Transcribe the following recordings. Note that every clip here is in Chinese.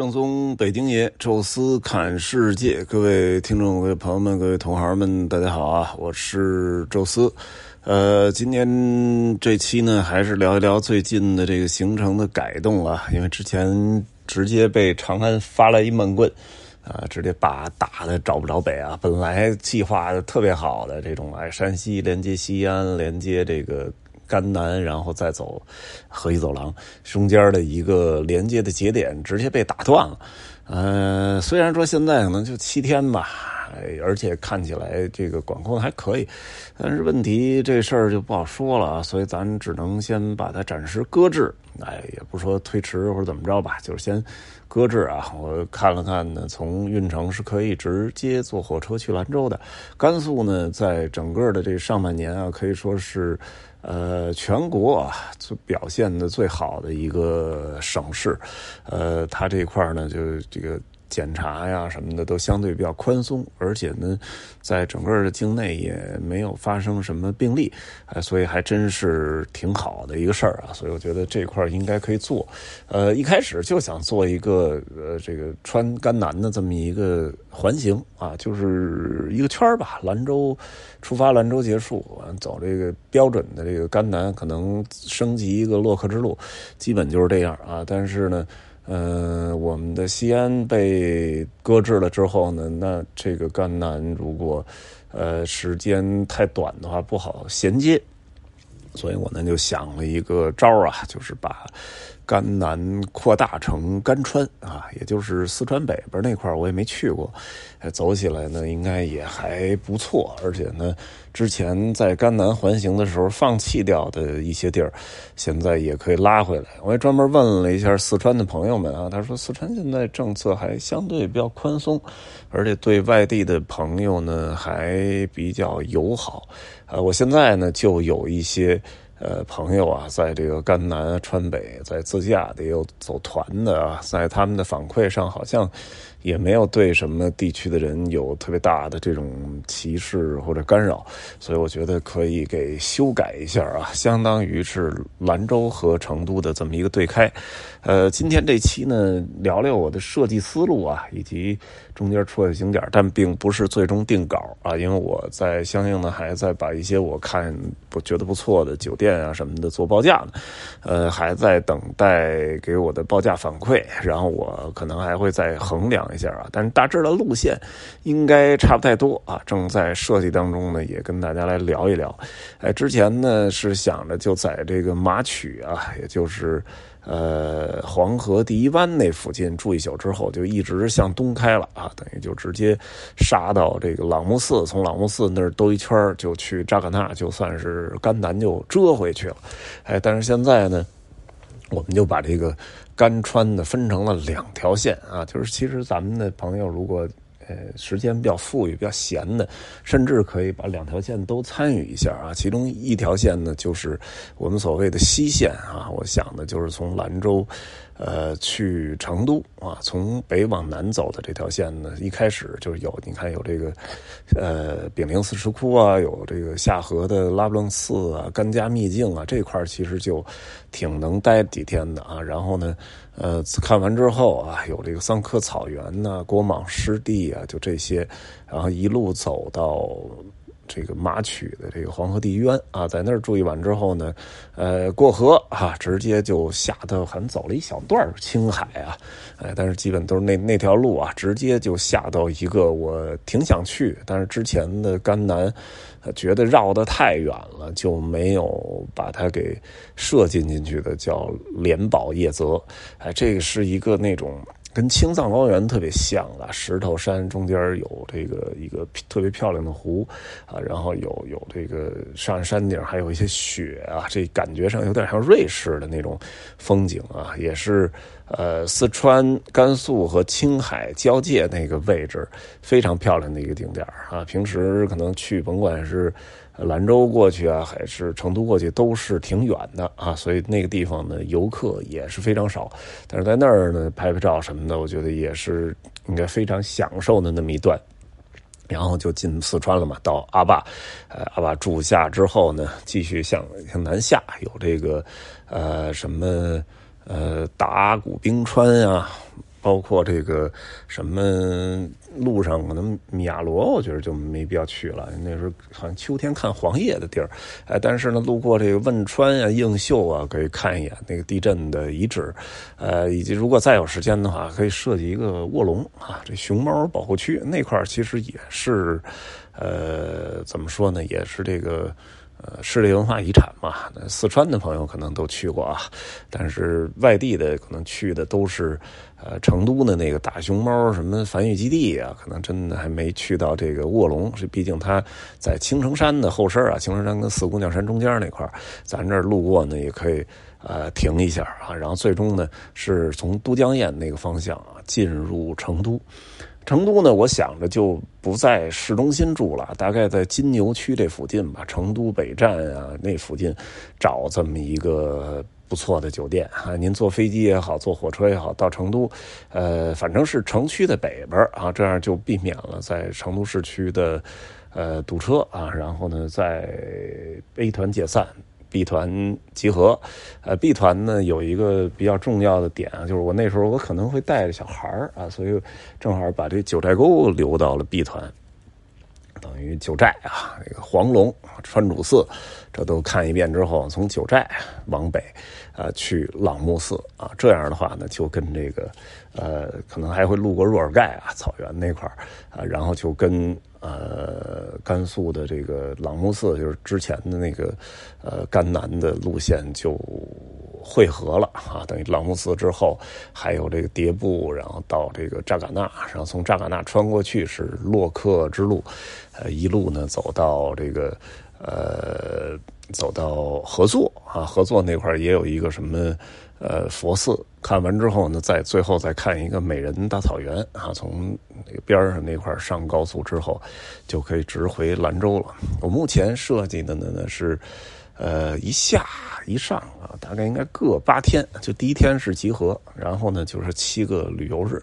正宗北京爷，宙斯看世界，各位听众、各位朋友们、各位同行们，大家好啊！我是宙斯。呃，今天这期呢，还是聊一聊最近的这个行程的改动啊，因为之前直接被长安发了一闷棍，啊，直接把打的找不着北啊！本来计划的特别好的这种，哎，山西连接西安，连接这个。甘南，然后再走河西走廊中间的一个连接的节点，直接被打断了。呃，虽然说现在可能就七天吧，而且看起来这个管控还可以，但是问题这事儿就不好说了。所以咱只能先把它暂时搁置，哎，也不说推迟或者怎么着吧，就是先搁置啊。我看了看呢，从运城是可以直接坐火车去兰州的。甘肃呢，在整个的这上半年啊，可以说是。呃，全国啊，最表现的最好的一个省市，呃，它这一块呢，就这个。检查呀什么的都相对比较宽松，而且呢，在整个的境内也没有发生什么病例，哎，所以还真是挺好的一个事儿啊。所以我觉得这块应该可以做。呃，一开始就想做一个呃这个川甘南的这么一个环形啊，就是一个圈儿吧。兰州出发，兰州结束，走这个标准的这个甘南，可能升级一个洛克之路，基本就是这样啊。但是呢。呃，我们的西安被搁置了之后呢，那这个赣南如果呃时间太短的话，不好衔接，所以我呢就想了一个招儿啊，就是把。甘南扩大成甘川啊，也就是四川北边那块我也没去过，走起来呢应该也还不错。而且呢，之前在甘南环行的时候放弃掉的一些地儿，现在也可以拉回来。我也专门问了一下四川的朋友们啊，他说四川现在政策还相对比较宽松，而且对外地的朋友呢还比较友好。呃，我现在呢就有一些。呃，朋友啊，在这个甘南、川北，在自驾的有走团的啊，在他们的反馈上，好像。也没有对什么地区的人有特别大的这种歧视或者干扰，所以我觉得可以给修改一下啊，相当于是兰州和成都的这么一个对开。呃，今天这期呢，聊聊我的设计思路啊，以及中间出的景点，但并不是最终定稿啊，因为我在相应的还在把一些我看不觉得不错的酒店啊什么的做报价呢，呃，还在等待给我的报价反馈，然后我可能还会再衡量。一下啊，但是大致的路线应该差不太多啊，正在设计当中呢，也跟大家来聊一聊。哎，之前呢是想着就在这个马曲啊，也就是呃黄河第一湾那附近住一宿之后，就一直向东开了啊，等于就直接杀到这个朗木寺，从朗木寺那儿兜一圈就去扎尕那，就算是甘南就折回去了。哎，但是现在呢，我们就把这个。干川的分成了两条线啊，就是其实咱们的朋友如果呃时间比较富裕、比较闲的，甚至可以把两条线都参与一下啊。其中一条线呢，就是我们所谓的西线啊，我想的就是从兰州。呃，去成都啊，从北往南走的这条线呢，一开始就是有，你看有这个，呃，炳灵寺石窟啊，有这个下河的拉卜楞寺啊，甘家秘境啊，这块其实就挺能待几天的啊。然后呢，呃，看完之后啊，有这个桑科草原呐，郭莽湿地啊，就这些，然后一路走到。这个马曲的这个黄河第一渊啊，在那儿住一晚之后呢，呃，过河啊，直接就下到，还走了一小段青海啊，哎，但是基本都是那那条路啊，直接就下到一个我挺想去，但是之前的甘南觉得绕得太远了，就没有把它给设进进去的，叫莲宝叶泽，哎，这个是一个那种。跟青藏高原特别像了，石头山中间有这个一个特别漂亮的湖，啊，然后有有这个上山顶还有一些雪啊，这感觉上有点像瑞士的那种风景啊，也是呃四川、甘肃和青海交界那个位置非常漂亮的一个景点啊。平时可能去，甭管是。兰州过去啊，还是成都过去，都是挺远的啊，所以那个地方呢，游客也是非常少。但是在那儿呢，拍拍照什么的，我觉得也是应该非常享受的那么一段。然后就进四川了嘛，到阿坝，呃，阿坝住下之后呢，继续向向南下，有这个呃什么呃达古冰川啊。包括这个什么路上可能米亚罗，我觉得就没必要去了。那时候好像秋天看黄叶的地儿，哎，但是呢，路过这个汶川啊、映秀啊，可以看一眼那个地震的遗址，呃，以及如果再有时间的话，可以设计一个卧龙啊，这熊猫保护区那块儿其实也是，呃，怎么说呢，也是这个。呃，世界文化遗产嘛，四川的朋友可能都去过啊，但是外地的可能去的都是，呃，成都的那个大熊猫什么繁育基地啊，可能真的还没去到这个卧龙，是毕竟它在青城山的后身啊，青城山跟四姑娘山中间那块咱这儿路过呢也可以呃停一下啊，然后最终呢是从都江堰那个方向啊进入成都。成都呢，我想着就不在市中心住了，大概在金牛区这附近吧，成都北站啊那附近，找这么一个不错的酒店啊。您坐飞机也好，坐火车也好，到成都，呃，反正是城区的北边啊，这样就避免了在成都市区的呃堵车啊。然后呢，在 A 团解散。B 团集合，呃，B 团呢有一个比较重要的点啊，就是我那时候我可能会带着小孩儿啊，所以正好把这九寨沟留到了 B 团，等于九寨啊，那个黄龙、川主寺，这都看一遍之后，从九寨往北，啊，去朗木寺啊，这样的话呢，就跟这个，呃，可能还会路过若尔盖啊，草原那块儿啊，然后就跟。呃，甘肃的这个朗木寺，就是之前的那个呃甘南的路线就汇合了啊。等于朗木寺之后，还有这个迭部，然后到这个扎尕那，然后从扎尕那穿过去是洛克之路，呃，一路呢走到这个呃走到合作啊，合作那块也有一个什么。呃，佛寺看完之后呢，再最后再看一个美人大草原啊，从那个边上那块上高速之后，就可以直回兰州了。我目前设计的呢呢是，呃，一下一上啊，大概应该各八天，就第一天是集合，然后呢就是七个旅游日，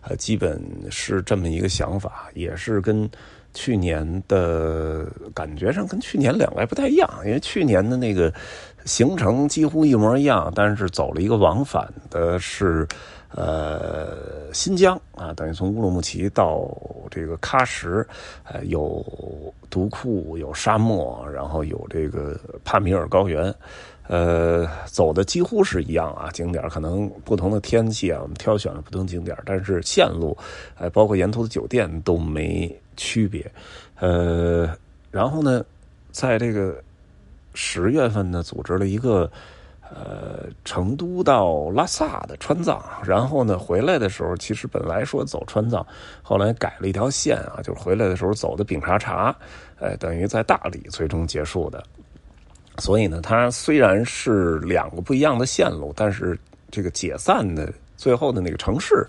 呃，基本是这么一个想法，也是跟去年的感觉上跟去年两来不太一样，因为去年的那个。行程几乎一模一样，但是走了一个往返的是，呃，新疆啊，等于从乌鲁木齐到这个喀什，呃，有独库，有沙漠，然后有这个帕米尔高原，呃，走的几乎是一样啊，景点可能不同的天气啊，我们挑选了不同景点，但是线路，呃，包括沿途的酒店都没区别，呃，然后呢，在这个。十月份呢，组织了一个呃成都到拉萨的川藏，然后呢回来的时候，其实本来说走川藏，后来改了一条线啊，就是回来的时候走的丙察察，哎，等于在大理最终结束的。所以呢，它虽然是两个不一样的线路，但是这个解散的最后的那个城市。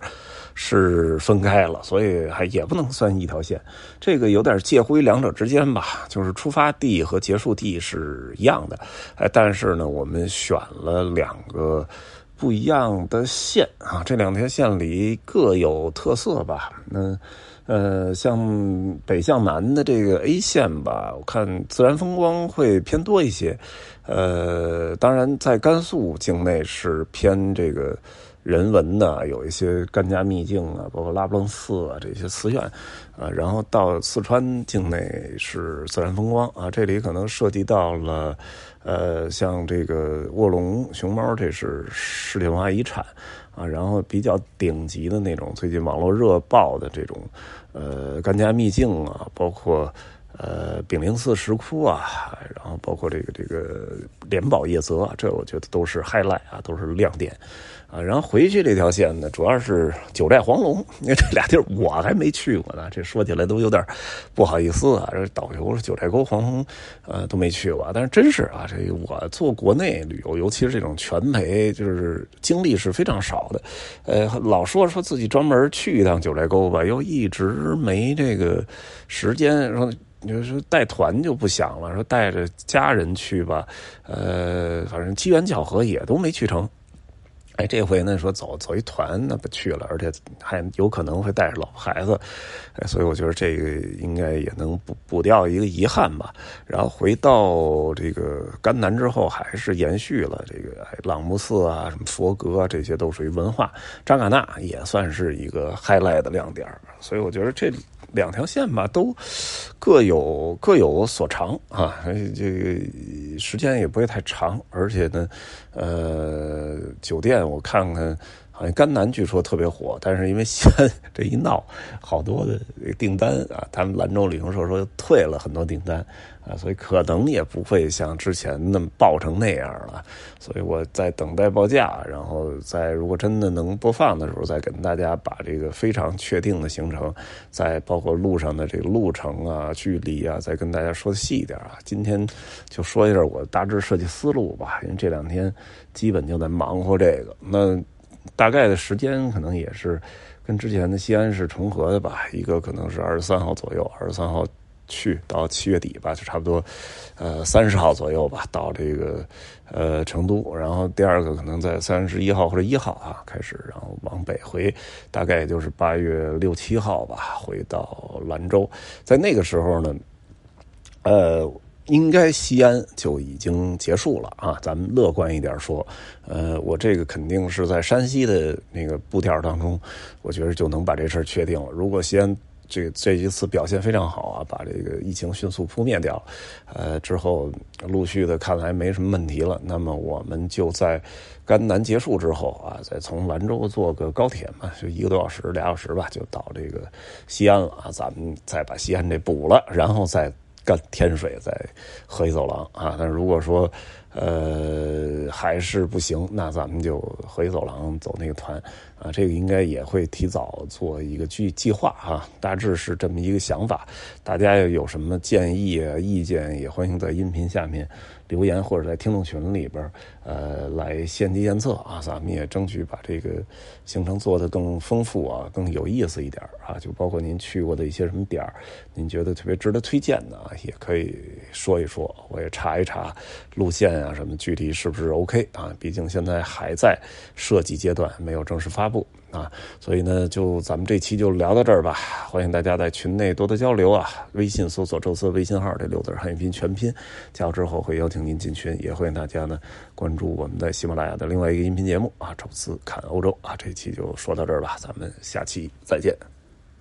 是分开了，所以还也不能算一条线，这个有点介乎于两者之间吧。就是出发地和结束地是一样的，哎，但是呢，我们选了两个不一样的线啊，这两条线里各有特色吧。那呃，像北向南的这个 A 线吧，我看自然风光会偏多一些。呃，当然在甘肃境内是偏这个。人文的有一些甘家秘境啊，包括拉卜楞寺啊这些寺院，啊，然后到四川境内是自然风光啊，这里可能涉及到了，呃，像这个卧龙熊猫，这是世界文化遗产啊，然后比较顶级的那种，最近网络热爆的这种，呃，甘家秘境啊，包括呃炳灵寺石窟啊，然后包括这个这个莲宝叶泽，这我觉得都是 highlight 啊，都是亮点。啊，然后回去这条线呢，主要是九寨黄龙，因为这俩地儿我还没去过呢，这说起来都有点不好意思啊。这导游九寨沟黄龙，呃，都没去过，但是真是啊，这我做国内旅游，尤其是这种全陪，就是经历是非常少的。呃，老说说自己专门去一趟九寨沟吧，又一直没这个时间。说你说带团就不想了，说带着家人去吧，呃，反正机缘巧合也都没去成。哎，这回呢说走走一团，那不去了，而且还有可能会带着老婆孩子，哎，所以我觉得这个应该也能补补掉一个遗憾吧。然后回到这个甘南之后，还是延续了这个朗木寺啊、什么佛阁啊，这些都属于文化。扎尕那也算是一个 highlight 的亮点，所以我觉得这两条线吧，都各有各有所长啊。这个时间也不会太长，而且呢，呃，酒店。我看看，好像甘南据说特别火，但是因为西安这一闹，好多的订单啊，他们兰州旅行社说退了很多订单啊，所以可能也不会像之前那么爆成那样了。所以我在等待报价，然后在如果真的能播放的时候，再跟大家把这个非常确定的行程，再包括路上的这个路程啊、距离啊，再跟大家说的细一点啊。今天就说一下我大致设计思路吧，因为这两天。基本就在忙活这个，那大概的时间可能也是跟之前的西安是重合的吧。一个可能是二十三号左右，二十三号去到七月底吧，就差不多呃三十号左右吧，到这个呃成都。然后第二个可能在三十一号或者一号啊开始，然后往北回，大概也就是八月六七号吧，回到兰州。在那个时候呢，呃。应该西安就已经结束了啊！咱们乐观一点说，呃，我这个肯定是在山西的那个步调当中，我觉得就能把这事儿确定了。如果西安这这一次表现非常好啊，把这个疫情迅速扑灭掉，呃，之后陆续的看来没什么问题了，那么我们就在甘南结束之后啊，再从兰州坐个高铁嘛，就一个多小时、俩小时吧，就到这个西安了啊。咱们再把西安这补了，然后再。干天水在河西走廊啊，但如果说呃还是不行，那咱们就河西走廊走那个团啊，这个应该也会提早做一个计计划啊，大致是这么一个想法。大家要有什么建议啊、意见，也欢迎在音频下面留言，或者在听众群里边呃来献计献策啊，咱们也争取把这个行程做得更丰富啊、更有意思一点啊，就包括您去过的一些什么点，您觉得特别值得推荐的啊。也可以说一说，我也查一查路线啊，什么具体是不是 OK 啊？毕竟现在还在设计阶段，没有正式发布啊。所以呢，就咱们这期就聊到这儿吧。欢迎大家在群内多多交流啊！微信搜索“宙斯”微信号，这六字汉语拼全拼，加入之后会邀请您进群。也欢迎大家呢关注我们在喜马拉雅的另外一个音频节目啊，“宙斯看欧洲”啊。这期就说到这儿吧，咱们下期再见。